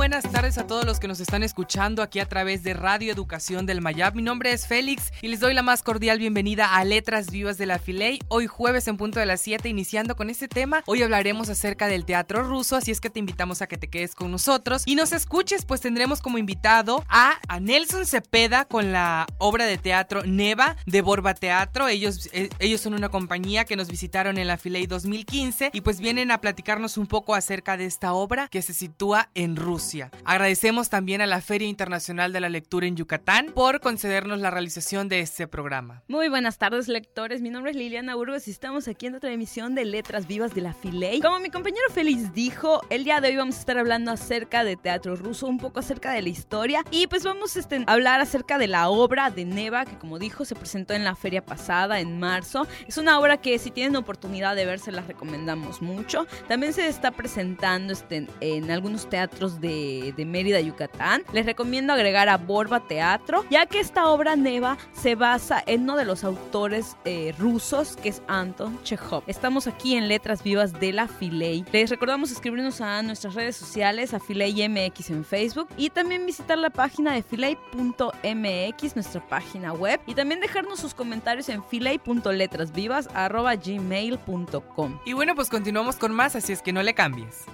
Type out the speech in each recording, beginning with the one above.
Buenas tardes a todos los que nos están escuchando aquí a través de Radio Educación del Mayab. Mi nombre es Félix y les doy la más cordial bienvenida a Letras Vivas de la Filey. Hoy jueves en punto de las 7 iniciando con este tema. Hoy hablaremos acerca del teatro ruso, así es que te invitamos a que te quedes con nosotros y nos escuches, pues tendremos como invitado a, Nelson Cepeda con la obra de teatro Neva de Borba Teatro. Ellos, eh, ellos son una compañía que nos visitaron en la Filey 2015 y pues vienen a platicarnos un poco acerca de esta obra que se sitúa en Rusia. Agradecemos también a la Feria Internacional de la Lectura en Yucatán por concedernos la realización de este programa. Muy buenas tardes, lectores. Mi nombre es Liliana Burgos y estamos aquí en otra emisión de Letras Vivas de la Filey. Como mi compañero Félix dijo, el día de hoy vamos a estar hablando acerca de teatro ruso, un poco acerca de la historia y pues vamos este, a hablar acerca de la obra de Neva, que como dijo, se presentó en la feria pasada, en marzo. Es una obra que si tienen oportunidad de ver, se las recomendamos mucho. También se está presentando este, en algunos teatros de, de, Mérida, Yucatán. Les recomiendo agregar a Borba Teatro, ya que esta obra Neva se basa en uno de los autores eh, rusos, que es Anton Chekhov. Estamos aquí en Letras Vivas de la Filey. Les recordamos escribirnos a nuestras redes sociales, a Filey MX en Facebook, y también visitar la página de filey.mx, nuestra página web, y también dejarnos sus comentarios en filey.letrasvivas.gmail.com. Y bueno, pues continuamos con más, así es que no le cambies.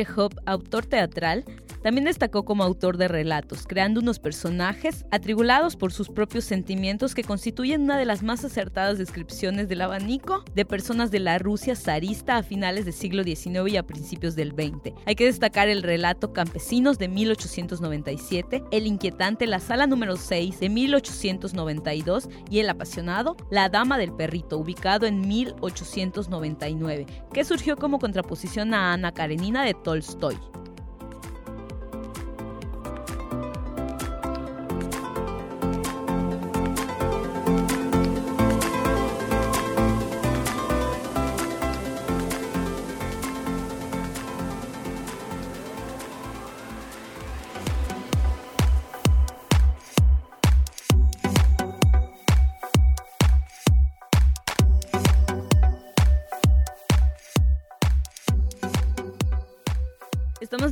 Chekhov, autor teatral, también destacó como autor de relatos, creando unos personajes atribulados por sus propios sentimientos que constituyen una de las más acertadas descripciones del abanico de personas de la Rusia zarista a finales del siglo XIX y a principios del XX. Hay que destacar el relato Campesinos de 1897, el inquietante La Sala número 6 de 1892 y el apasionado La Dama del Perrito, ubicado en 1899, que surgió como contraposición a Ana Karenina de Tolstoy.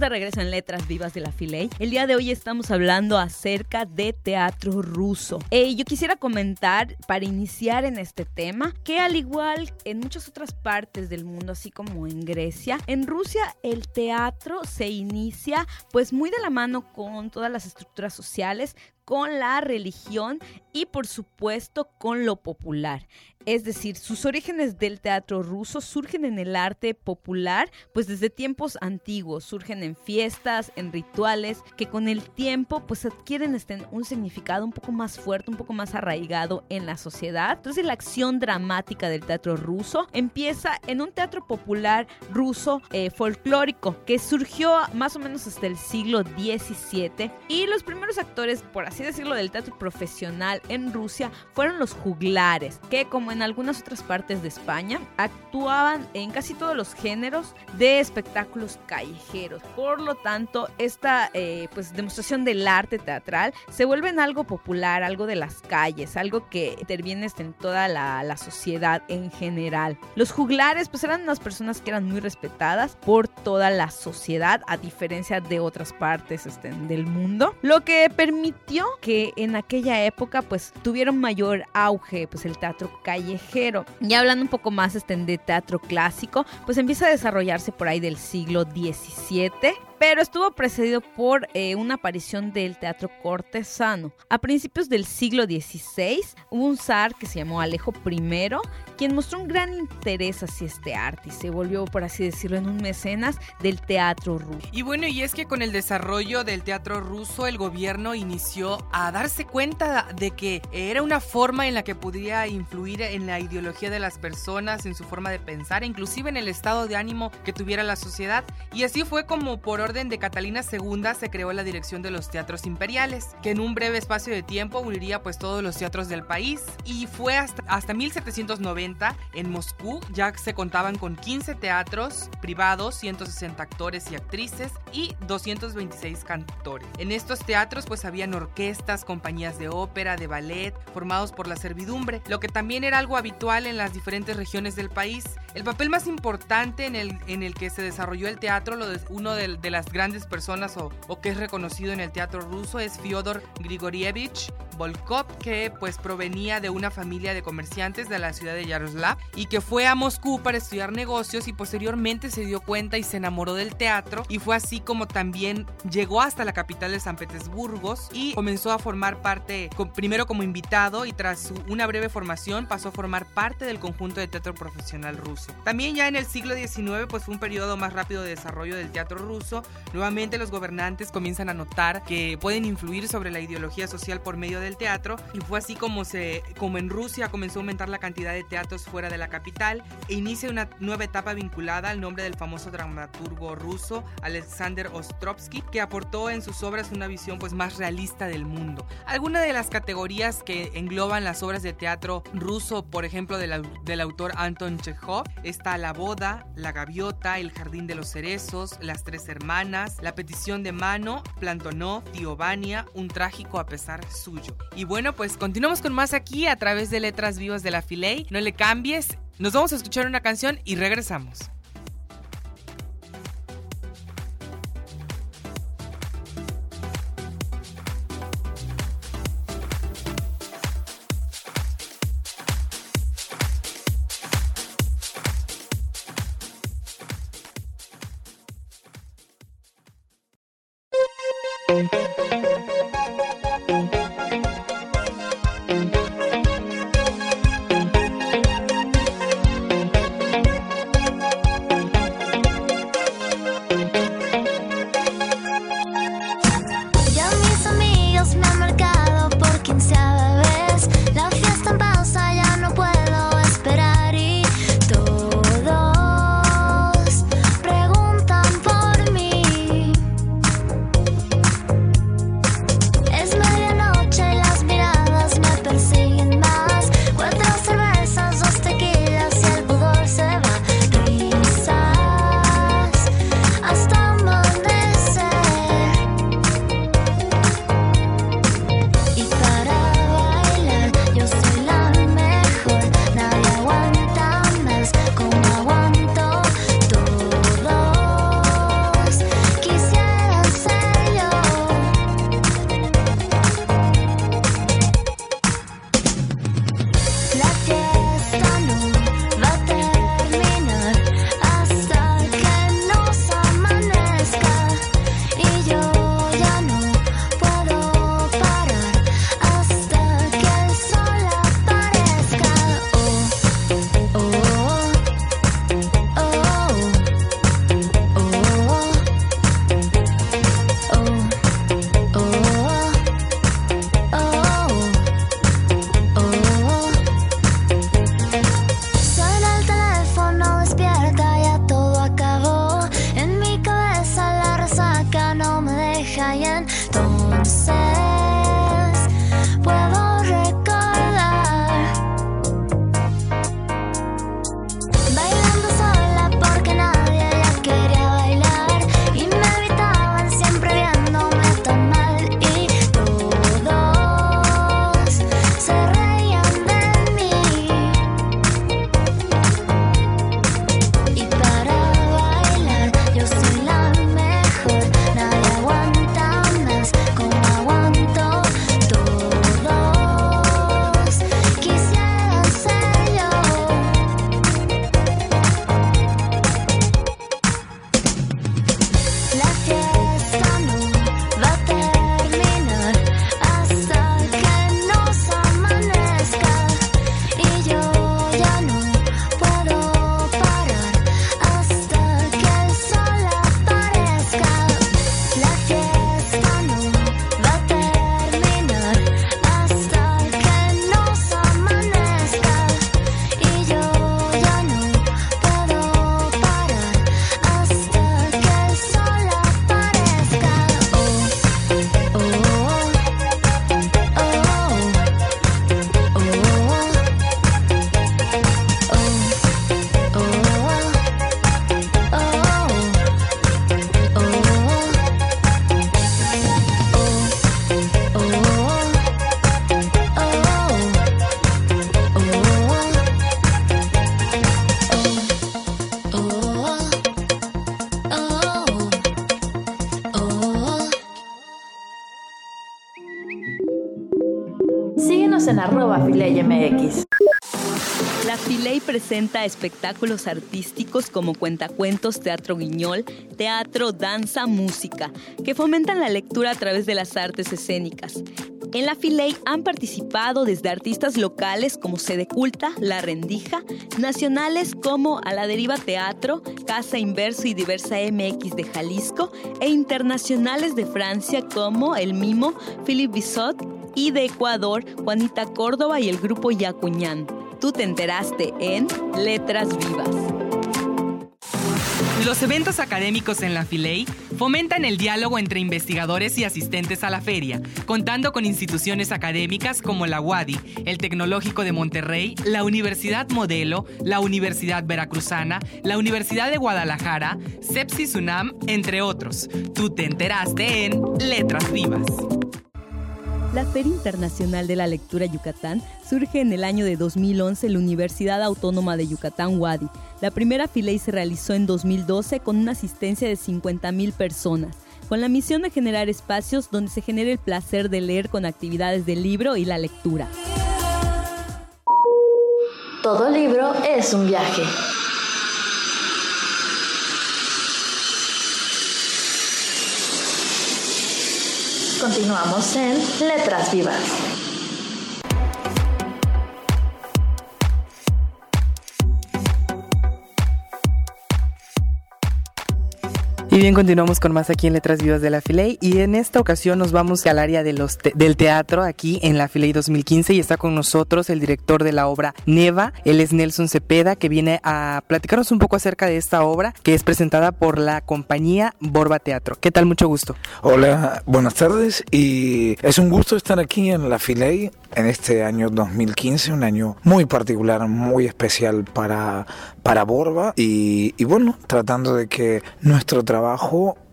Regreso en Letras Vivas de la Filey. El día de hoy estamos hablando acerca de teatro ruso. Eh, yo quisiera comentar, para iniciar en este tema, que al igual en muchas otras partes del mundo, así como en Grecia, en Rusia el teatro se inicia pues muy de la mano con todas las estructuras sociales, con la religión y por supuesto con lo popular. Es decir, sus orígenes del teatro ruso surgen en el arte popular, pues desde tiempos antiguos, surgen en fiestas, en rituales, que con el tiempo pues adquieren este, un significado un poco más fuerte, un poco más arraigado en la sociedad. Entonces la acción dramática del teatro ruso empieza en un teatro popular ruso eh, folclórico que surgió más o menos hasta el siglo XVII y los primeros actores, por así decirlo, del teatro profesional en Rusia fueron los juglares, que como en algunas otras partes de España, actuaban en casi todos los géneros de espectáculos callejeros. Por lo tanto, esta eh, pues, demostración del arte teatral se vuelve en algo popular, algo de las calles, algo que interviene en toda la, la sociedad en general. Los juglares pues eran unas personas que eran muy respetadas por toda la sociedad, a diferencia de otras partes este, del mundo, lo que permitió que en aquella época pues tuvieron mayor auge pues el teatro callejero. Y hablando un poco más este, de teatro clásico, pues empieza a desarrollarse por ahí del siglo XVII pero estuvo precedido por eh, una aparición del teatro cortesano. A principios del siglo XVI hubo un zar que se llamó Alejo I, quien mostró un gran interés hacia este arte y se volvió, por así decirlo, en un mecenas del teatro ruso. Y bueno, y es que con el desarrollo del teatro ruso, el gobierno inició a darse cuenta de que era una forma en la que podía influir en la ideología de las personas, en su forma de pensar, inclusive en el estado de ánimo que tuviera la sociedad. Y así fue como por orden de Catalina II se creó la dirección de los teatros imperiales, que en un breve espacio de tiempo uniría pues todos los teatros del país. Y fue hasta, hasta 1790 en Moscú, ya se contaban con 15 teatros privados, 160 actores y actrices y 226 cantores. En estos teatros pues habían orquestas, compañías de ópera, de ballet, formados por la servidumbre, lo que también era algo habitual en las diferentes regiones del país. El papel más importante en el, en el que se desarrolló el teatro, lo de, uno de, de, las grandes personas o, o, que es reconocido en el teatro ruso es Fyodor Grigorievich Volkov, que pues provenía de una familia de comerciantes de la ciudad de Yaroslav y que fue a Moscú para estudiar negocios y posteriormente se dio cuenta y se enamoró del teatro y fue así como también llegó hasta la capital de San Petersburgo y comenzó a formar parte, primero como invitado y tras una breve formación pasó a formar parte del conjunto de teatro profesional ruso. También ya en el siglo XIX pues fue un periodo más rápido de desarrollo del teatro ruso. Nuevamente los gobernantes comienzan a notar que pueden influir sobre la ideología social por medio del teatro y fue así como se como en Rusia comenzó a aumentar la cantidad de teatros fuera de la capital e inicia una nueva etapa vinculada al nombre del famoso dramaturgo ruso Alexander Ostrovsky que aportó en sus obras una visión pues más realista del mundo. Algunas de las categorías que engloban las obras de teatro ruso, por ejemplo del, del autor Anton Chekhov, está La boda, La gaviota, El jardín de los cerezos, Las tres hermanas, La petición de mano, Plantonov, Tiovania, Un trágico a pesar suyo. Y bueno, pues continuamos con más aquí a través de Letras Vivas de la Filey. No le cambies, nos vamos a escuchar una canción y regresamos. Presenta espectáculos artísticos como cuentacuentos, teatro guiñol, teatro, danza, música, que fomentan la lectura a través de las artes escénicas. En la Filey han participado desde artistas locales como Sede Culta, La Rendija, nacionales como A la Deriva Teatro, Casa Inverso y Diversa MX de Jalisco e internacionales de Francia como El Mimo, Philippe Bissot y de Ecuador, Juanita Córdoba y el grupo Yacuñán. Tú te enteraste en Letras Vivas. Los eventos académicos en la Filey fomentan el diálogo entre investigadores y asistentes a la feria, contando con instituciones académicas como la UADI, el Tecnológico de Monterrey, la Universidad Modelo, la Universidad Veracruzana, la Universidad de Guadalajara, Sepsis UNAM, entre otros. Tú te enteraste en Letras Vivas. La Feria Internacional de la Lectura Yucatán surge en el año de 2011 en la Universidad Autónoma de Yucatán, Wadi. La primera filey se realizó en 2012 con una asistencia de 50.000 personas, con la misión de generar espacios donde se genere el placer de leer con actividades del libro y la lectura. Todo libro es un viaje. Continuamos en Letras Vivas. Bien, continuamos con más aquí en Letras Vivas de la Filey y en esta ocasión nos vamos al área de los del teatro aquí en la Filey 2015 y está con nosotros el director de la obra Neva, él es Nelson Cepeda que viene a platicarnos un poco acerca de esta obra que es presentada por la compañía Borba Teatro. ¿Qué tal? Mucho gusto. Hola, buenas tardes y es un gusto estar aquí en la Filey en este año 2015, un año muy particular, muy especial para, para Borba y, y bueno, tratando de que nuestro trabajo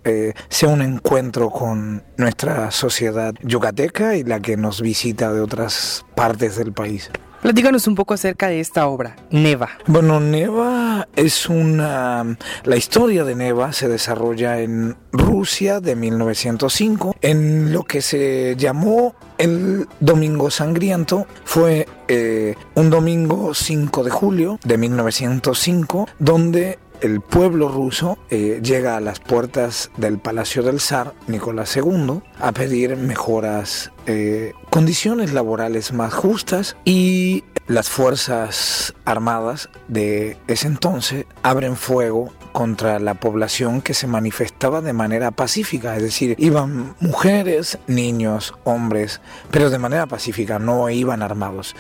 eh, sea un encuentro con nuestra sociedad yucateca y la que nos visita de otras partes del país. Platícanos un poco acerca de esta obra, Neva. Bueno, Neva es una... La historia de Neva se desarrolla en Rusia de 1905, en lo que se llamó el Domingo Sangriento. Fue eh, un domingo 5 de julio de 1905, donde el pueblo ruso eh, llega a las puertas del Palacio del Zar Nicolás II a pedir mejoras, eh, condiciones laborales más justas y las fuerzas armadas de ese entonces abren fuego contra la población que se manifestaba de manera pacífica, es decir, iban mujeres, niños, hombres, pero de manera pacífica, no iban armados.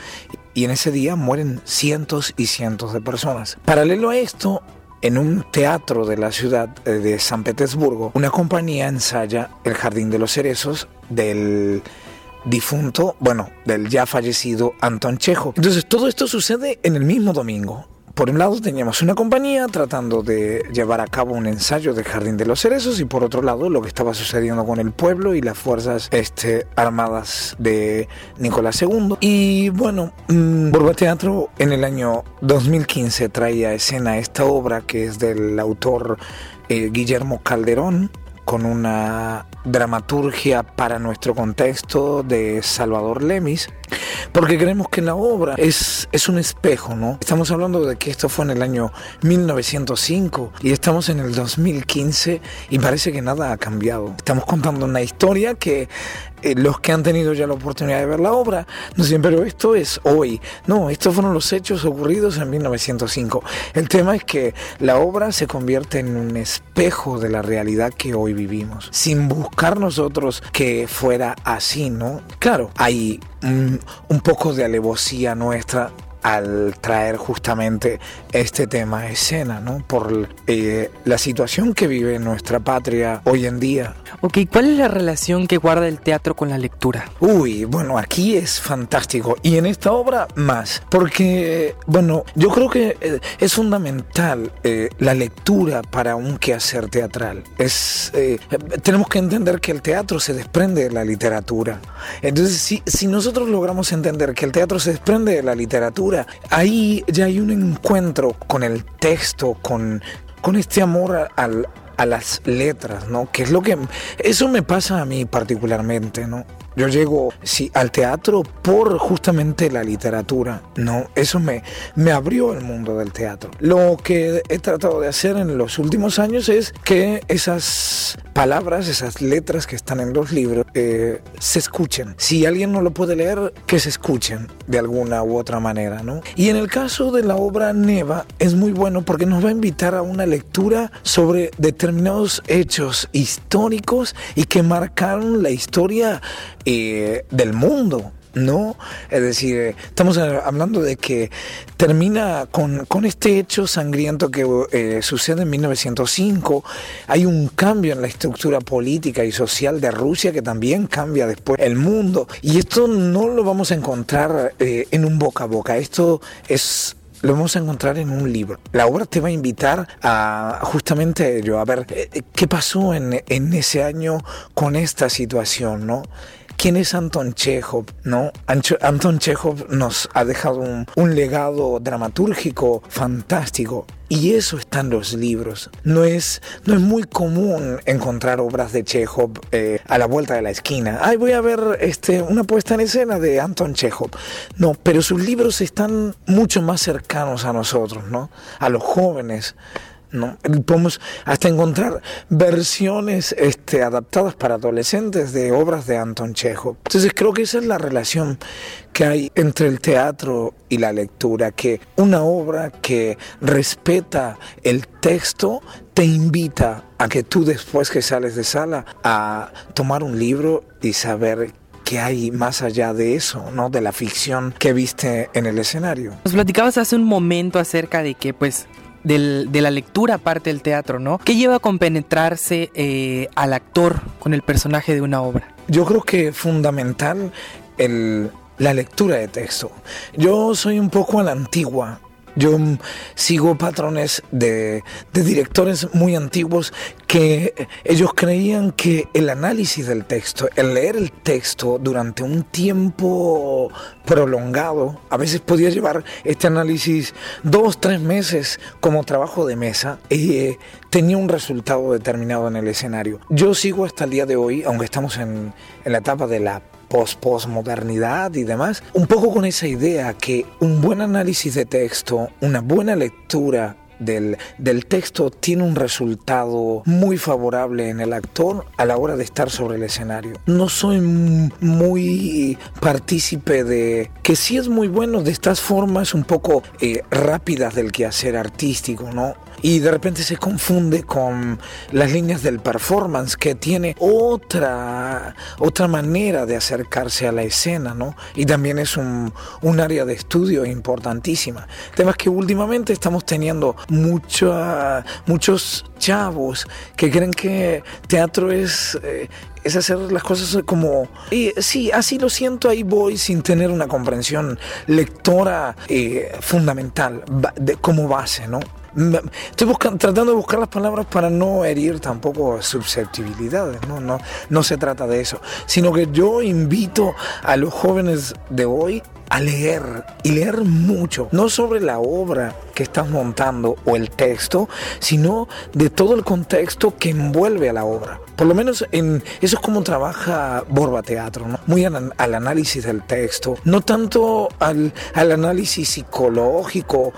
Y en ese día mueren cientos y cientos de personas. Paralelo a esto, en un teatro de la ciudad eh, de San Petersburgo, una compañía ensaya El Jardín de los Cerezos del difunto, bueno, del ya fallecido Anton Chejo. Entonces todo esto sucede en el mismo domingo. Por un lado teníamos una compañía tratando de llevar a cabo un ensayo del Jardín de los Cerezos y por otro lado lo que estaba sucediendo con el pueblo y las fuerzas este, armadas de Nicolás II. Y bueno, mmm, Teatro en el año 2015 traía a escena esta obra que es del autor eh, Guillermo Calderón con una dramaturgia para nuestro contexto de Salvador Lemis, porque creemos que la obra es, es un espejo, ¿no? Estamos hablando de que esto fue en el año 1905 y estamos en el 2015 y parece que nada ha cambiado. Estamos contando una historia que eh, los que han tenido ya la oportunidad de ver la obra no dicen, pero esto es hoy. No, estos fueron los hechos ocurridos en 1905. El tema es que la obra se convierte en un espejo de la realidad que hoy vivimos, sin buscar nosotros que fuera así, ¿no? Claro, hay un poco de alevosía nuestra al traer justamente este tema a escena, ¿no? Por eh, la situación que vive nuestra patria hoy en día. Ok, ¿cuál es la relación que guarda el teatro con la lectura? Uy, bueno, aquí es fantástico y en esta obra más, porque, bueno, yo creo que eh, es fundamental eh, la lectura para un quehacer teatral. Es, eh, tenemos que entender que el teatro se desprende de la literatura. Entonces, si, si nosotros logramos entender que el teatro se desprende de la literatura, ahí ya hay un encuentro con el texto, con, con este amor al, a las letras, ¿no? Que es lo que... Eso me pasa a mí particularmente, ¿no? Yo llego sí, al teatro por justamente la literatura, ¿no? Eso me, me abrió el mundo del teatro. Lo que he tratado de hacer en los últimos años es que esas palabras, esas letras que están en los libros, eh, se escuchen. Si alguien no lo puede leer, que se escuchen de alguna u otra manera, ¿no? Y en el caso de la obra Neva es muy bueno porque nos va a invitar a una lectura sobre determinados hechos históricos y que marcaron la historia eh, del mundo. ¿no? Es decir, estamos hablando de que termina con, este hecho sangriento que eh, sucede en 1905. Hay un cambio en la estructura política y social de Rusia que también cambia después el mundo. Y esto no lo vamos a encontrar eh, en un boca a boca. Esto es lo vamos a encontrar en un libro. La obra te va a invitar a justamente ello, a ver eh, qué pasó en, en ese año con esta situación, ¿no? ¿Quién es Anton Chekhov? ¿no? Anton Chekhov nos ha dejado un, legado dramatúrgico fantástico. Y eso está en los libros. No es, no es muy común encontrar obras de Chekhov eh, a la vuelta de la esquina. Ay, voy a ver este, una puesta en escena de Anton Chekhov. No, pero sus libros están mucho más cercanos a nosotros, ¿no? A los jóvenes. ¿No? Podemos hasta encontrar versiones este, adaptadas para adolescentes de obras de Anton Chekhov. Entonces creo que esa es la relación que hay entre el teatro y la lectura, que una obra que respeta el texto te invita a que tú después que sales de sala a tomar un libro y saber qué hay más allá de eso, ¿no? De la ficción que viste en el escenario. Nos platicabas hace un momento acerca de que, pues, de la lectura parte del teatro, ¿no? ¿Qué lleva a compenetrarse eh, al actor con el personaje de una obra? Yo creo que fundamental la lectura de texto. Yo soy un poco a la antigua. Yo sigo patrones de, directores muy antiguos que ellos creían que el análisis del texto, el leer el texto durante un tiempo prolongado, a veces podía llevar este análisis dos, tres meses como trabajo de mesa y eh, tenía un resultado determinado en el escenario. Yo sigo hasta el día de hoy, aunque estamos en, en la etapa de la post-postmodernidad y demás, un poco con esa idea que un buen análisis de texto, una buena lectura del, del, texto tiene un resultado muy favorable en el actor a la hora de estar sobre el escenario. No soy muy partícipe de que sí es muy bueno de estas formas un poco eh, rápidas del quehacer artístico, ¿no? Y de repente se confunde con las líneas del performance que tiene otra, otra manera de acercarse a la escena, ¿no? Y también es un, un área de estudio importantísima. Temas que últimamente estamos teniendo muchos chavos que creen que teatro es... Eh, es hacer las cosas como, y sí, así lo siento, ahí voy sin tener una comprensión lectora eh, fundamental de, como base, ¿no? Estoy buscando, tratando de buscar las palabras para no herir tampoco susceptibilidades, ¿no? No, no se trata de eso, sino que yo invito a los jóvenes de hoy a leer y leer mucho, no sobre la obra que estás montando o el texto, sino de todo el contexto que envuelve a la obra. Por lo menos en eso es como trabaja Borba Teatro, ¿no? muy al, análisis del texto, no tanto al, al análisis psicológico,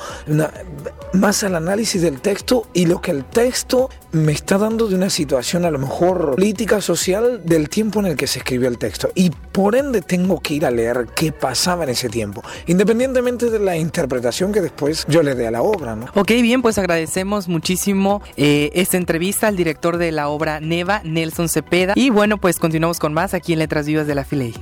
más al análisis del texto y lo que el texto me está dando de una situación a lo mejor política, social, del tiempo en el que se escribió el texto. Y por ende tengo que ir a leer qué pasaba en ese tiempo, independientemente de la interpretación que después yo le dé a la obra. ¿no? Ok, bien, pues agradecemos muchísimo eh, esta entrevista al director de la obra Neva, Nelson Cepeda. Y bueno, pues continuamos con más aquí en Letras Vivas de la Filey.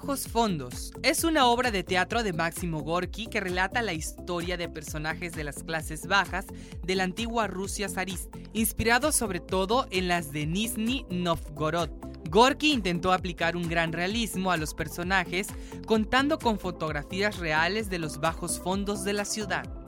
Bajos Fondos es una obra de teatro de Máximo Gorky que relata la historia de personajes de las clases bajas de la antigua Rusia zarista, inspirado sobre todo en las de Nizhny Novgorod, Gorky intentó aplicar un gran realismo a los personajes contando con fotografías reales de los bajos fondos de la ciudad.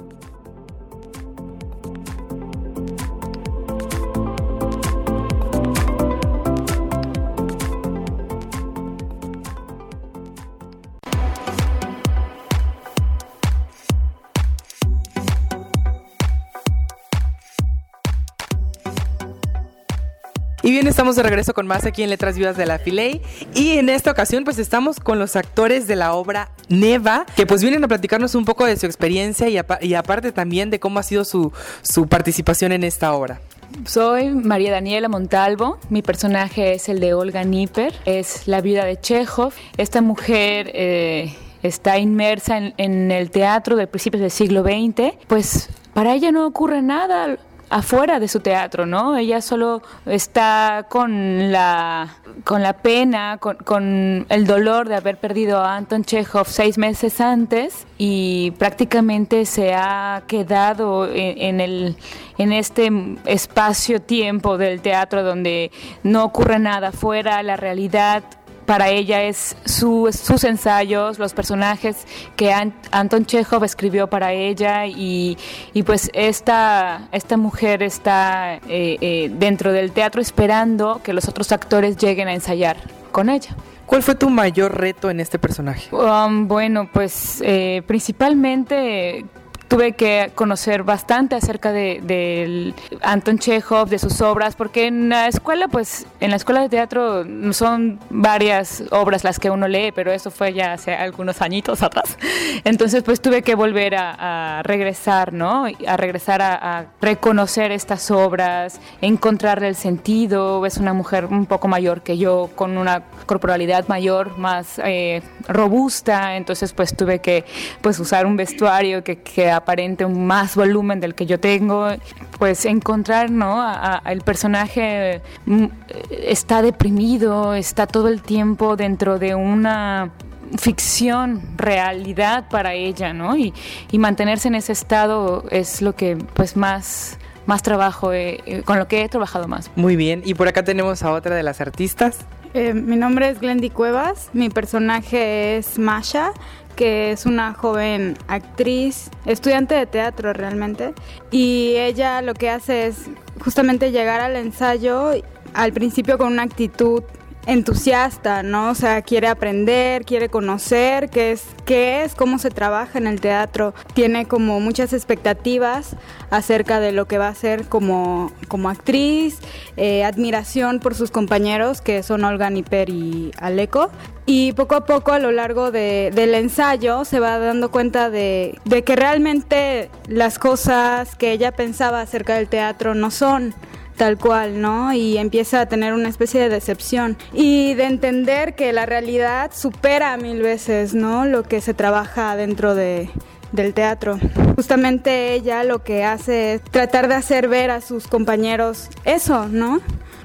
Estamos de regreso con más aquí en Letras Vivas de la Filey. Y en esta ocasión, pues estamos con los actores de la obra Neva, que pues vienen a platicarnos un poco de su experiencia y, aparte también de cómo ha sido su, su participación en esta obra. Soy María Daniela Montalvo, mi personaje es el de Olga Nipper, es la vida de Chekhov. Esta mujer eh, está inmersa en, en el teatro de principios del siglo XX, pues para ella no ocurre nada, afuera de su teatro, ¿no? Ella solo está con la, con la pena, con, con, el dolor de haber perdido a Anton Chekhov seis meses antes y prácticamente se ha quedado en, en el, en este espacio-tiempo del teatro donde no ocurre nada afuera, la realidad para ella es su, sus ensayos, los personajes que Anton Chekhov escribió para ella y, y pues esta, esta mujer está eh, eh, dentro del teatro esperando que los otros actores lleguen a ensayar con ella. ¿Cuál fue tu mayor reto en este personaje? Um, bueno, pues eh, principalmente tuve que conocer bastante acerca de, de, Anton Chekhov, de sus obras, porque en la escuela, pues, en la escuela de teatro son varias obras las que uno lee, pero eso fue ya hace algunos añitos atrás. Entonces, pues tuve que volver a, a regresar, ¿no? A regresar a, a, reconocer estas obras, encontrarle el sentido. Es una mujer un poco mayor que yo, con una corporalidad mayor, más eh, robusta. Entonces, pues tuve que, pues, usar un vestuario que, que aparente un más volumen del que yo tengo, pues encontrar, ¿no? A, a el personaje está deprimido, está todo el tiempo dentro de una ficción, realidad para ella, ¿no? Y, y mantenerse en ese estado es lo que, pues, más más trabajo, eh, con lo que he trabajado más. Muy bien, y por acá tenemos a otra de las artistas. Eh, mi nombre es Glendy Cuevas, mi personaje es Masha, que es una joven actriz, estudiante de teatro realmente, y ella lo que hace es justamente llegar al ensayo al principio con una actitud entusiasta, ¿no? O sea, quiere aprender, quiere conocer qué es, qué es, cómo se trabaja en el teatro. Tiene como muchas expectativas acerca de lo que va a ser como, como actriz, eh, admiración por sus compañeros, que son Olga Niper y Aleco. Y poco a poco a lo largo de, del ensayo se va dando cuenta de, de que realmente las cosas que ella pensaba acerca del teatro no son tal cual, ¿no? Y empieza a tener una especie de decepción y de entender que la realidad supera mil veces, ¿no? Lo que se trabaja dentro de, del teatro. Justamente ella lo que hace es tratar de hacer ver a sus compañeros eso, ¿no?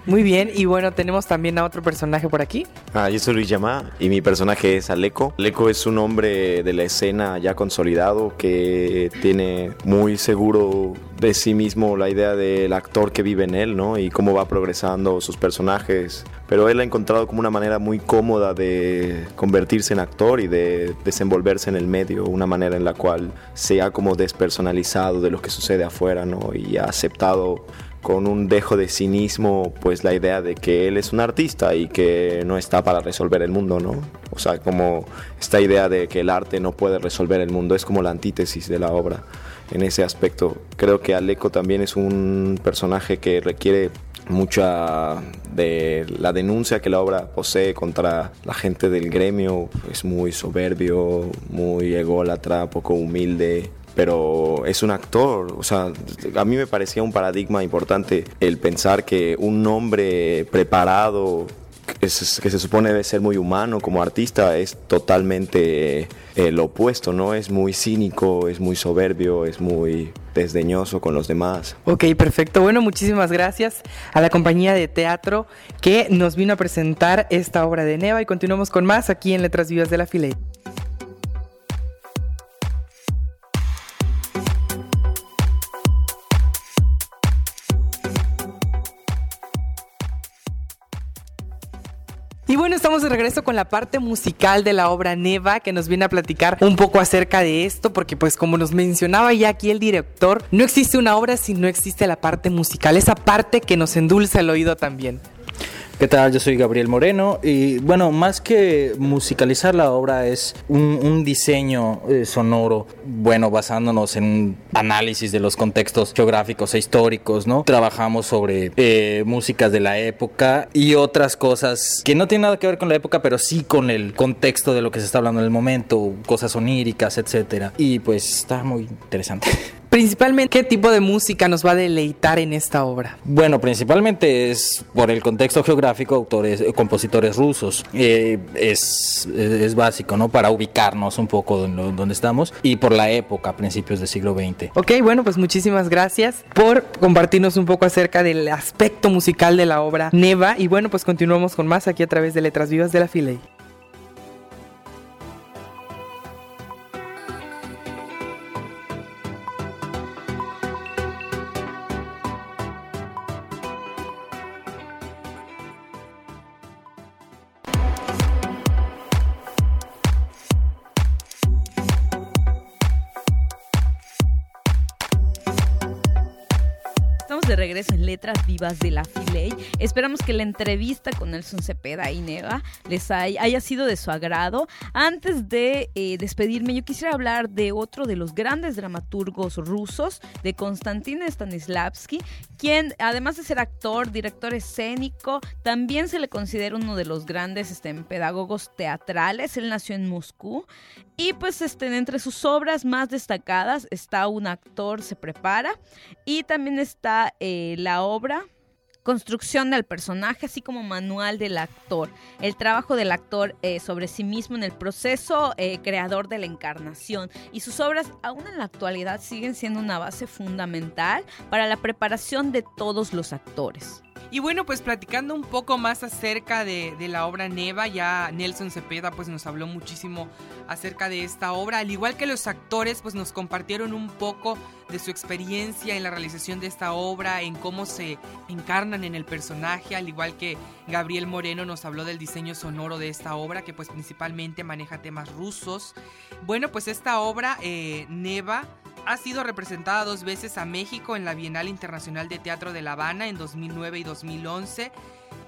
Muy bien, y bueno, tenemos también a otro personaje por aquí. Ah, yo soy Luis Yamá y mi personaje es Aleco. Aleco es un hombre de la escena ya consolidado que tiene muy seguro de sí mismo la idea del actor que vive en él, ¿no? Y cómo va progresando sus personajes. Pero él ha encontrado como una manera muy cómoda de convertirse en actor y de desenvolverse en el medio, una manera en la cual se ha como despersonalizado de lo que sucede afuera, ¿no? Y ha aceptado con un dejo de cinismo, pues la idea de que él es un artista y que no está para resolver el mundo, ¿no? O sea, como esta idea de que el arte no puede resolver el mundo, es como la antítesis de la obra en ese aspecto. Creo que Aleco también es un personaje que requiere mucha de la denuncia que la obra posee contra la gente del gremio, es muy soberbio, muy ególatra, poco humilde, pero es un actor. O sea, a mí me parecía un paradigma importante el pensar que un hombre preparado, que se, supone debe ser muy humano como artista, es totalmente eh, lo opuesto, ¿no? Es muy cínico, es muy soberbio, es muy desdeñoso con los demás. Ok, perfecto. Bueno, muchísimas gracias a la compañía de teatro que nos vino a presentar esta obra de Neva y continuamos con más aquí en Letras Vivas de la Filey. De regreso con la parte musical de la obra Neva que nos viene a platicar un poco acerca de esto, porque pues como nos mencionaba ya aquí el director, no existe una obra si no existe la parte musical, esa parte que nos endulza el oído también. ¿Qué tal? Yo soy Gabriel Moreno y bueno, más que musicalizar la obra es un, diseño eh, sonoro, bueno, basándonos en un análisis de los contextos geográficos e históricos, ¿no? Trabajamos sobre eh, músicas de la época y otras cosas que no tienen nada que ver con la época, pero sí con el contexto de lo que se está hablando en el momento, cosas oníricas, etcétera. Y pues está muy interesante. Principalmente, ¿qué tipo de música nos va a deleitar en esta obra? Bueno, principalmente es por el contexto geográfico, autores, eh, compositores rusos. Eh, es, es, básico, ¿no? Para ubicarnos un poco donde estamos y por la época, principios del siglo XX. Ok, bueno, pues muchísimas gracias por compartirnos un poco acerca del aspecto musical de la obra Neva. Y bueno, pues continuamos con más aquí a través de Letras Vivas de la Filey. Letras Vivas de la Filey. Esperamos que la entrevista con Nelson Cepeda y Neva les haya, sido de su agrado. Antes de eh, despedirme, yo quisiera hablar de otro de los grandes dramaturgos rusos, de Konstantin Stanislavski, quien además de ser actor, director escénico, también se le considera uno de los grandes este, pedagogos teatrales. Él nació en Moscú y pues este, entre sus obras más destacadas está Un actor se prepara y también está eh, la obra construcción del personaje, así como manual del actor, el trabajo del actor eh, sobre sí mismo en el proceso eh, creador de la encarnación. Y sus obras, aún en la actualidad, siguen siendo una base fundamental para la preparación de todos los actores. Y bueno, pues platicando un poco más acerca de, la obra Neva, ya Nelson Cepeda pues nos habló muchísimo acerca de esta obra, al igual que los actores pues nos compartieron un poco de su experiencia en la realización de esta obra, en cómo se encarnan en el personaje, al igual que Gabriel Moreno nos habló del diseño sonoro de esta obra, que pues principalmente maneja temas rusos. Bueno, pues esta obra, eh, Neva, ha sido representada dos veces a México en la Bienal Internacional de Teatro de La Habana en 2009 y 2011.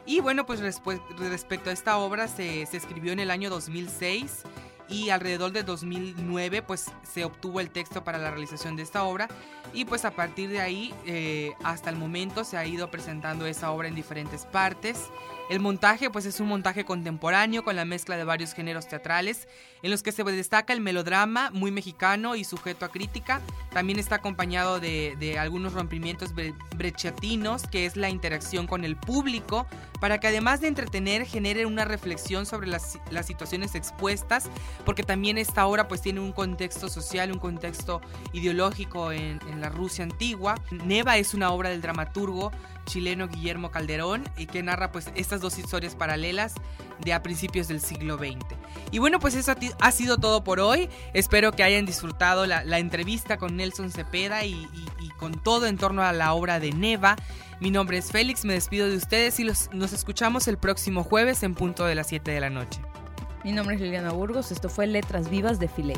Y bueno, pues respecto a esta obra se, se escribió en el año 2006 y alrededor de 2009 pues se obtuvo el texto para la realización de esta obra y pues a partir de ahí eh, hasta el momento se ha ido presentando esa obra en diferentes partes. El montaje pues es un montaje contemporáneo con la mezcla de varios géneros teatrales en los que se destaca el melodrama muy mexicano y sujeto a crítica. También está acompañado de, algunos rompimientos brechatinos que es la interacción con el público para que además de entretener genere una reflexión sobre las, las situaciones expuestas porque también esta obra pues tiene un contexto social, un contexto ideológico en, en la Rusia antigua. Neva es una obra del dramaturgo chileno Guillermo Calderón y que narra pues estas dos historias paralelas de a principios del siglo XX. Y bueno, pues eso ha sido todo por hoy. Espero que hayan disfrutado la, entrevista con Nelson Cepeda y, con todo en torno a la obra de Neva. Mi nombre es Félix, me despido de ustedes y nos escuchamos el próximo jueves en punto de las 7 de la noche. Mi nombre es Liliana Burgos, esto fue Letras Vivas de Filey.